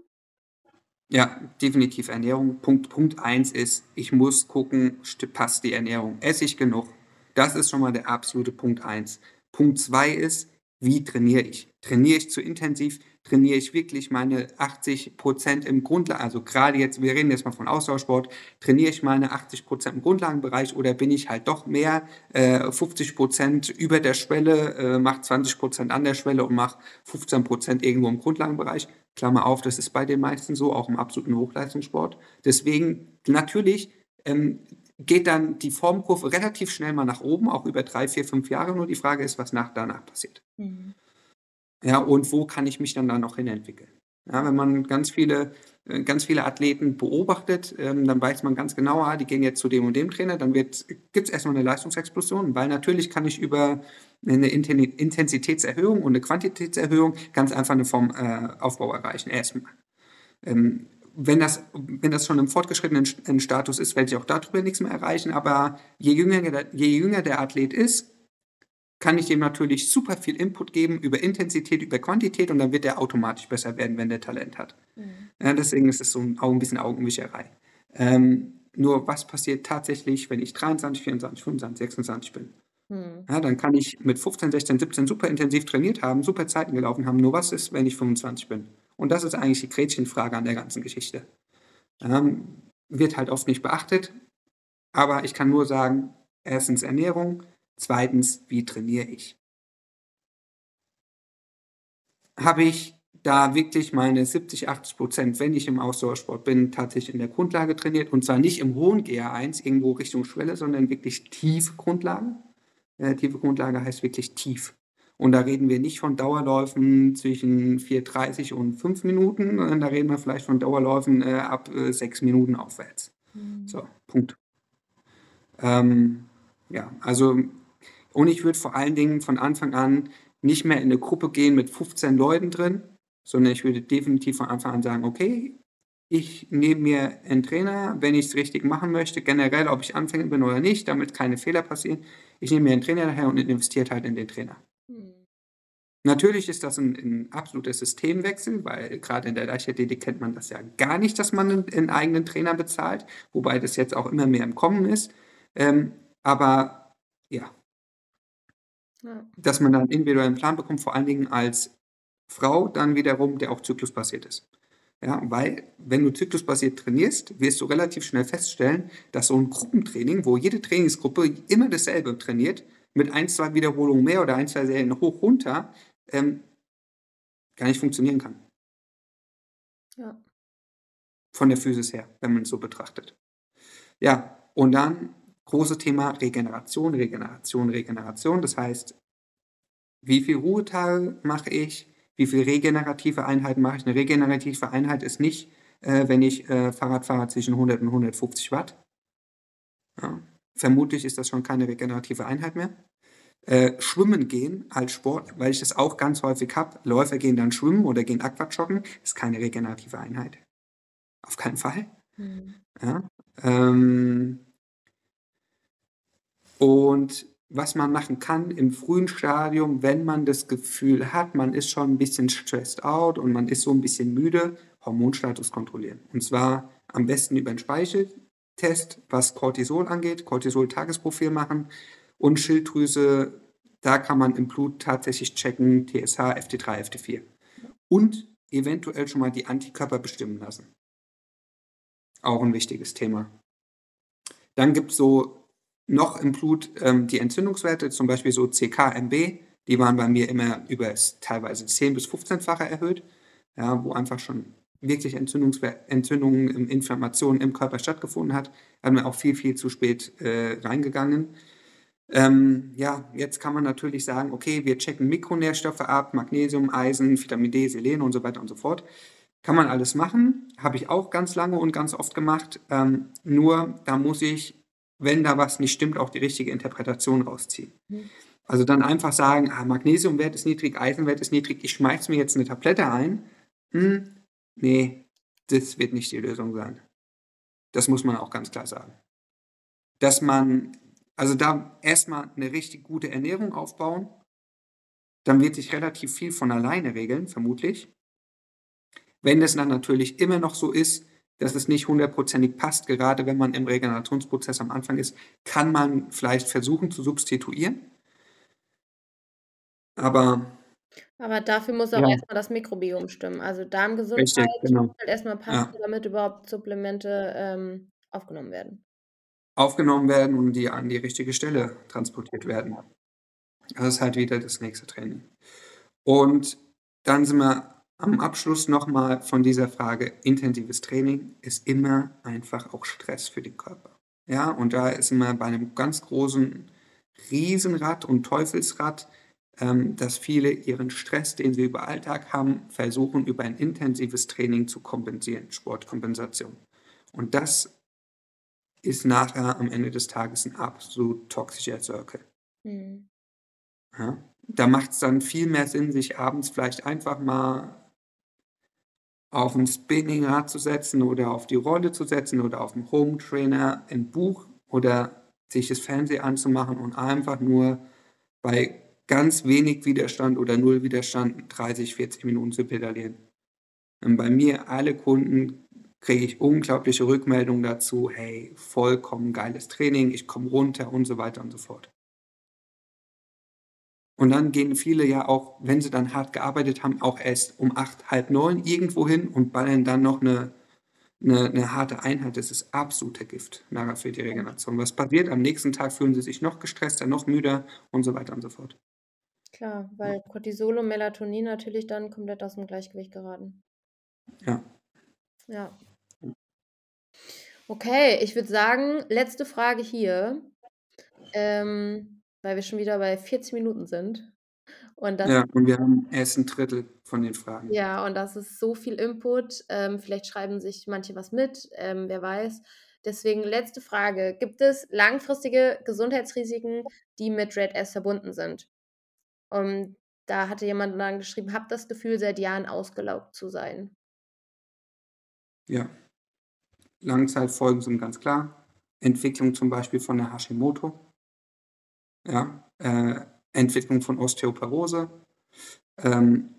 Ja, definitiv Ernährung. Punkt Punkt 1 ist, ich muss gucken, st passt die Ernährung? Esse ich genug? Das ist schon mal der absolute Punkt 1. Punkt 2 ist, wie trainiere ich? Trainiere ich zu intensiv? Trainiere ich wirklich meine 80 Prozent im Grundlagen, also gerade jetzt, wir reden jetzt mal von Ausdauersport, trainiere ich meine 80 Prozent im Grundlagenbereich oder bin ich halt doch mehr äh, 50 Prozent über der Schwelle, äh, mache 20 Prozent an der Schwelle und mache 15 Prozent irgendwo im Grundlagenbereich? Klammer auf, das ist bei den meisten so, auch im absoluten Hochleistungssport. Deswegen natürlich ähm, geht dann die Formkurve relativ schnell mal nach oben, auch über drei, vier, fünf Jahre. Nur die Frage ist, was nach, danach passiert. Mhm. Ja, und wo kann ich mich dann da noch hinentwickeln? Ja, wenn man ganz viele, äh, ganz viele Athleten beobachtet, ähm, dann weiß man ganz genau, ah, die gehen jetzt zu dem und dem Trainer, dann gibt es erstmal eine Leistungsexplosion, weil natürlich kann ich über eine Intensitätserhöhung und eine Quantitätserhöhung ganz einfach eine Formaufbau äh, erreichen. Erstmal. Ähm, wenn das, wenn das schon im fortgeschrittenen Status ist, werde ich auch darüber nichts mehr erreichen. Aber je jünger, je jünger der Athlet ist, kann ich dem natürlich super viel Input geben über Intensität, über Quantität und dann wird er automatisch besser werden, wenn der Talent hat. Mhm. Ja, deswegen ist es so ein, auch ein bisschen Augenwischerei. Ähm, nur was passiert tatsächlich, wenn ich 23, 24, 25, 26 bin? Mhm. Ja, dann kann ich mit 15, 16, 17 super intensiv trainiert haben, super Zeiten gelaufen haben. Nur was ist, wenn ich 25 bin? Und das ist eigentlich die Gretchenfrage an der ganzen Geschichte. Ähm, wird halt oft nicht beachtet, aber ich kann nur sagen, erstens Ernährung, zweitens, wie trainiere ich? Habe ich da wirklich meine 70, 80 Prozent, wenn ich im Ausdauersport bin, tatsächlich in der Grundlage trainiert und zwar nicht im hohen GR1 irgendwo Richtung Schwelle, sondern wirklich tiefe Grundlage. Äh, tiefe Grundlage heißt wirklich tief. Und da reden wir nicht von Dauerläufen zwischen 4,30 und 5 Minuten, sondern da reden wir vielleicht von Dauerläufen äh, ab äh, 6 Minuten aufwärts. Mhm. So, Punkt. Ähm, ja, also, und ich würde vor allen Dingen von Anfang an nicht mehr in eine Gruppe gehen mit 15 Leuten drin, sondern ich würde definitiv von Anfang an sagen, okay, ich nehme mir einen Trainer, wenn ich es richtig machen möchte, generell, ob ich Anfänger bin oder nicht, damit keine Fehler passieren. Ich nehme mir einen Trainer daher und investiere halt in den Trainer. Natürlich ist das ein, ein absoluter Systemwechsel, weil gerade in der Leichtathletik kennt man das ja gar nicht, dass man einen, einen eigenen Trainer bezahlt, wobei das jetzt auch immer mehr im Kommen ist. Ähm, aber ja. ja, dass man dann individuellen Plan bekommt, vor allen Dingen als Frau dann wiederum, der auch zyklusbasiert ist. Ja, weil wenn du zyklusbasiert trainierst, wirst du relativ schnell feststellen, dass so ein Gruppentraining, wo jede Trainingsgruppe immer dasselbe trainiert, mit ein, zwei Wiederholungen mehr oder ein, zwei Serien hoch runter, ähm, gar nicht funktionieren kann. Ja. Von der Physis her, wenn man es so betrachtet. Ja, und dann großes Thema Regeneration, Regeneration, Regeneration. Das heißt, wie viel Ruhetage mache ich? Wie viel regenerative Einheiten mache ich? Eine regenerative Einheit ist nicht, äh, wenn ich äh, Fahrrad fahre zwischen 100 und 150 Watt. Ja. Vermutlich ist das schon keine regenerative Einheit mehr. Äh, schwimmen gehen als Sport, weil ich das auch ganz häufig habe. Läufer gehen dann schwimmen oder gehen Aquajoggen, ist keine regenerative Einheit. Auf keinen Fall. Mhm. Ja, ähm, und was man machen kann im frühen Stadium, wenn man das Gefühl hat, man ist schon ein bisschen stressed out und man ist so ein bisschen müde, Hormonstatus kontrollieren. Und zwar am besten über einen Speicheltest, was Cortisol angeht, Cortisol-Tagesprofil machen und Schilddrüse, da kann man im Blut tatsächlich checken, TSH, FT3, FT4. Und eventuell schon mal die Antikörper bestimmen lassen. Auch ein wichtiges Thema. Dann gibt es so noch im Blut ähm, die Entzündungswerte, zum Beispiel so CKMB, die waren bei mir immer über teilweise 10 bis 15-fache erhöht, ja, wo einfach schon wirklich Entzündungen, Inflammationen im Körper stattgefunden hat, hat man auch viel, viel zu spät äh, reingegangen. Ähm, ja, jetzt kann man natürlich sagen, okay, wir checken Mikronährstoffe ab, Magnesium, Eisen, Vitamin D, Selen und so weiter und so fort. Kann man alles machen, habe ich auch ganz lange und ganz oft gemacht. Ähm, nur da muss ich, wenn da was nicht stimmt, auch die richtige Interpretation rausziehen. Mhm. Also dann einfach sagen, ah, Magnesiumwert ist niedrig, Eisenwert ist niedrig, ich schmeiße mir jetzt eine Tablette ein. Hm, nee, das wird nicht die Lösung sein. Das muss man auch ganz klar sagen. Dass man also da erstmal eine richtig gute Ernährung aufbauen, dann wird sich relativ viel von alleine regeln, vermutlich. Wenn es dann natürlich immer noch so ist, dass es nicht hundertprozentig passt, gerade wenn man im Regenerationsprozess am Anfang ist, kann man vielleicht versuchen zu substituieren. Aber Aber dafür muss auch Ja. erst mal das Mikrobiom stimmen. Also, Darmgesundheit Richtig, muss genau. halt erst mal passen, Ja. damit überhaupt Supplemente, ähm, aufgenommen werden. Aufgenommen werden und die an die richtige Stelle transportiert werden. Das ist halt wieder das nächste Training. Und dann sind wir am Abschluss noch mal von dieser Frage intensives Training ist immer einfach auch Stress für den Körper. Ja, und da sind wir bei 'nem ganz großen Riesenrad und Teufelsrad, ähm, dass viele ihren Stress, den sie über Alltag haben, versuchen, über ein intensives Training zu kompensieren, Sportkompensation. Und das ist nachher am Ende des Tages 'n absolut toxischer Circle. Mhm. Ja, da macht's dann viel mehr Sinn, sich abends vielleicht einfach mal auf 'n Spinningrad zu setzen oder auf die Rolle zu setzen oder auf'm Hometrainer, 'n Buch oder sich das Fernsehen anzumachen und einfach nur bei ganz wenig Widerstand oder 0 Widerstand 30, 40 Minuten zu pedalieren. Und bei mir alle Kunden kriege ich unglaubliche Rückmeldungen dazu: „Hey, vollkommen geiles Training, ich komme runter“ und so weiter und so fort. Und dann gehen viele ja auch, wenn sie dann hart gearbeitet haben, auch erst um 8, halb 9 irgendwo hin und ballern dann noch 'ne 'ne 'ne harte Einheit. Das ist absoluter Gift nachher für die Regeneration. Was passiert? Am nächsten Tag fühlen sie sich noch gestresster, noch müder und so weiter und so fort. Klar, Ja. weil Cortisol und Melatonin natürlich dann komplett aus'm Gleichgewicht geraten. Ja. Ja. Okay, ich würde sagen, letzte Frage hier, ähm, weil wir schon wieder bei 40 Minuten sind. Und das Ja, und wir haben erst 1/3 von den Fragen. Ja, und das ist so viel Input. Ähm, vielleicht schreiben sich manche was mit, ähm, wer weiß. Deswegen letzte Frage: Gibt es langfristige Gesundheitsrisiken, die mit RED-S verbunden sind? Und da hatte jemand dann geschrieben: „Habe das Gefühl, seit Jahren ausgelaugt zu sein.“ Ja. Langzeitfolgen sind ganz klar. Entwicklung zum Beispiel von der Hashimoto. Ja, äh, Entwicklung von Osteoporose. Ähm,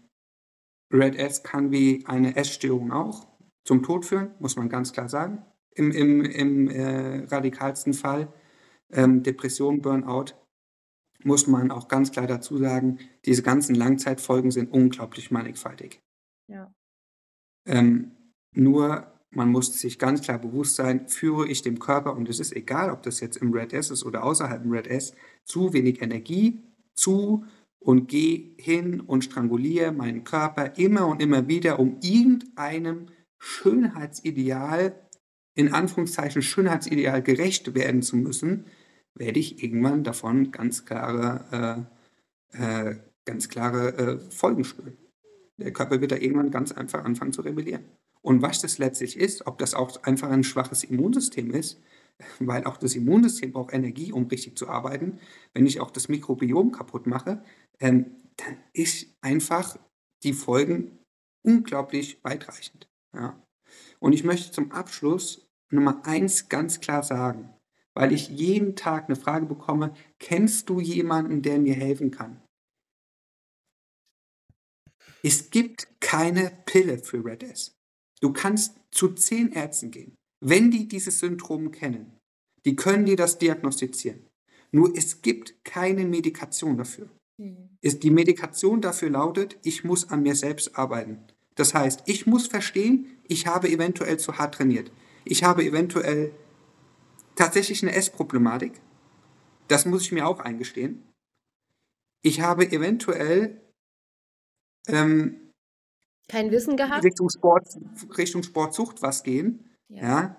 RED-S kann wie eine Essstörung auch zum Tod führen, muss man ganz klar sagen. Im im im, äh, radikalsten Fall. Ähm, Depression, Burnout, muss man auch ganz klar dazu sagen, diese ganzen Langzeitfolgen sind unglaublich mannigfaltig. Ja. Ähm, nur man muss sich ganz klar bewusst sein, führe ich dem Körper und es ist egal, ob das jetzt im RED-S ist oder außerhalb im RED-S, zu wenig Energie zu und gehe hin und stranguliere meinen Körper immer und immer wieder, um irgendeinem Schönheitsideal in Anführungszeichen Schönheitsideal gerecht werden zu müssen, werde ich irgendwann davon ganz klare äh, äh, ganz klare, äh, Folgen spüren. Der Körper wird da irgendwann ganz einfach anfangen zu rebellieren. Und was das letztlich ist, ob das auch einfach 'n schwaches Immunsystem ist, <laughs> weil auch das Immunsystem braucht Energie, um richtig zu arbeiten. Wenn ich auch das Mikrobiom kaputt mache, ähm, dann ist einfach die Folgen unglaublich weitreichend, ja? Und ich möchte zum Abschluss Nummer 1 ganz klar sagen, weil ich jeden Tag 'ne Frage bekomme: „Kennst du jemanden, der mir helfen kann?“ Es gibt keine Pille für RED-S. Du kannst zu 10 Ärzten gehen. Wenn die dieses Syndrom kennen, die können dir das diagnostizieren. Nur es gibt keine Medikation dafür. Mhm. Die Medikation dafür lautet: „Ich muss an mir selbst arbeiten.“ Das heißt, ich muss verstehen, ich habe eventuell zu hart trainiert. Ich habe eventuell tatsächlich 'ne Essproblematik. Das muss ich mir auch eingestehen. Ich habe eventuell ähm Kein Wissen gehabt? Richtung Sport Richtung Sportsucht was gehen, Ja. ja?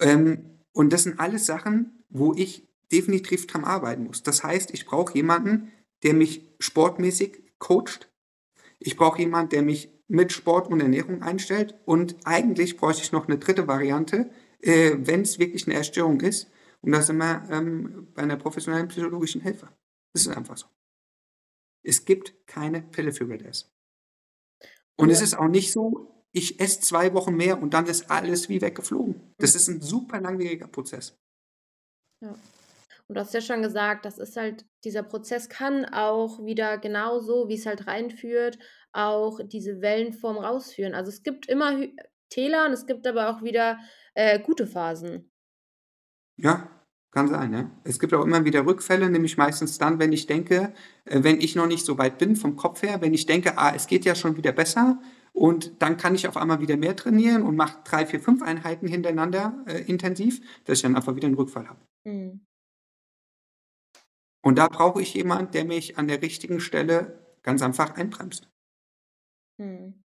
Ähm, und das sind alles Sachen, wo ich definitiv dran arbeiten muss. Das heißt, ich brauche jemanden, der mich sportmäßig coacht. Ich brauche jemand, der mich mit Sport und Ernährung einstellt und eigentlich bräuchte ich noch 'ne 3. Variante, äh, wenn's wirklich 'ne Essstörung ist. Und da sind wir, ähm, bei 'ner professionellen psychologischen Hilfe. Das ist einfach so. Es gibt keine Pille für RED-S. Und es Ja. ist auch nicht so, ich esse 2 Wochen mehr und dann ist alles wie weggeflogen. Das ist 'n super langwieriger Prozess. Ja. Und du hast ja schon gesagt, das ist halt dieser Prozess kann auch wieder genauso, wie's halt reinführt, auch diese Wellenform rausführen. Also, es gibt immer Täler und es gibt aber auch wieder, äh, gute Phasen. Ja. Kann sein, ja. Es gibt auch immer wieder Rückfälle, nämlich meistens dann, wenn ich denke, äh, wenn ich noch nicht so weit bin vom Kopf her, wenn ich denke, ah, es geht ja schon wieder besser und dann kann ich auf einmal wieder mehr trainieren und mache drei, vier, fünf Einheiten hintereinander äh, intensiv, dass ich dann einfach wieder einen Rückfall habe. Mhm. Und da brauche ich jemanden, der mich an der richtigen Stelle ganz einfach einbremst. Mhm.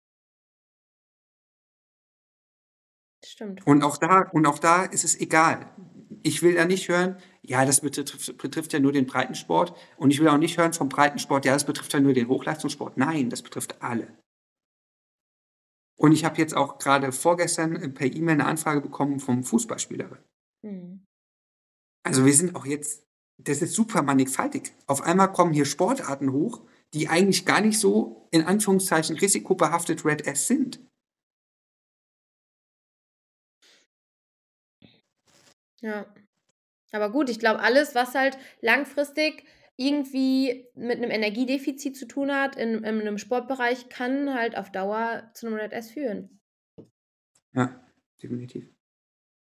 Stimmt. Und auch da, und auch da ist es egal. Ich will ja nicht hören, ja, das betrifft, betrifft ja nur den Breitensport. Und ich will auch nicht hören vom Breitensport, ja, das betrifft ja nur den Hochleistungssport. Nein, das betrifft alle. Und ich habe jetzt auch gerade vorgestern per E-Mail eine Anfrage bekommen vom Fußballspieler. Mhm. Also wir sind auch jetzt, das ist super mannigfaltig. Auf einmal kommen hier Sportarten hoch, die eigentlich gar nicht so in Anführungszeichen risikobehaftet Red S sind. Ja. Aber gut, ich glaube, alles, was halt langfristig irgendwie mit einem Energiedefizit zu tun hat in, in einem Sportbereich, kann halt auf Dauer zu einem Red S führen. Ja, definitiv.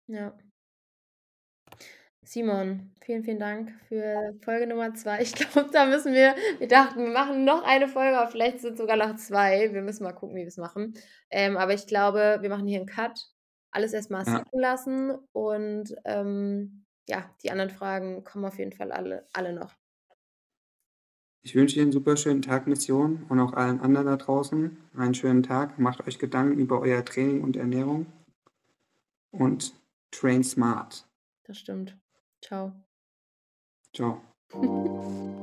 Ja. Simon, vielen, vielen Dank für Folge Nummer zwei. Ich glaube, da müssen wir, wir dachten, wir machen noch eine Folge, aber vielleicht sind es sogar noch zwei. Wir müssen mal gucken, wie wir es machen. Ähm, aber ich glaube, wir machen hier einen Cut alles erstmal ja. lassen und ähm, ja, die anderen Fragen kommen auf jeden Fall alle, alle noch. Ich wünsche Ihnen einen super schönen Tag Mission und auch allen anderen da draußen einen schönen Tag. Macht euch Gedanken über euer Training und Ernährung und train smart. Das stimmt. Ciao. Ciao. <laughs>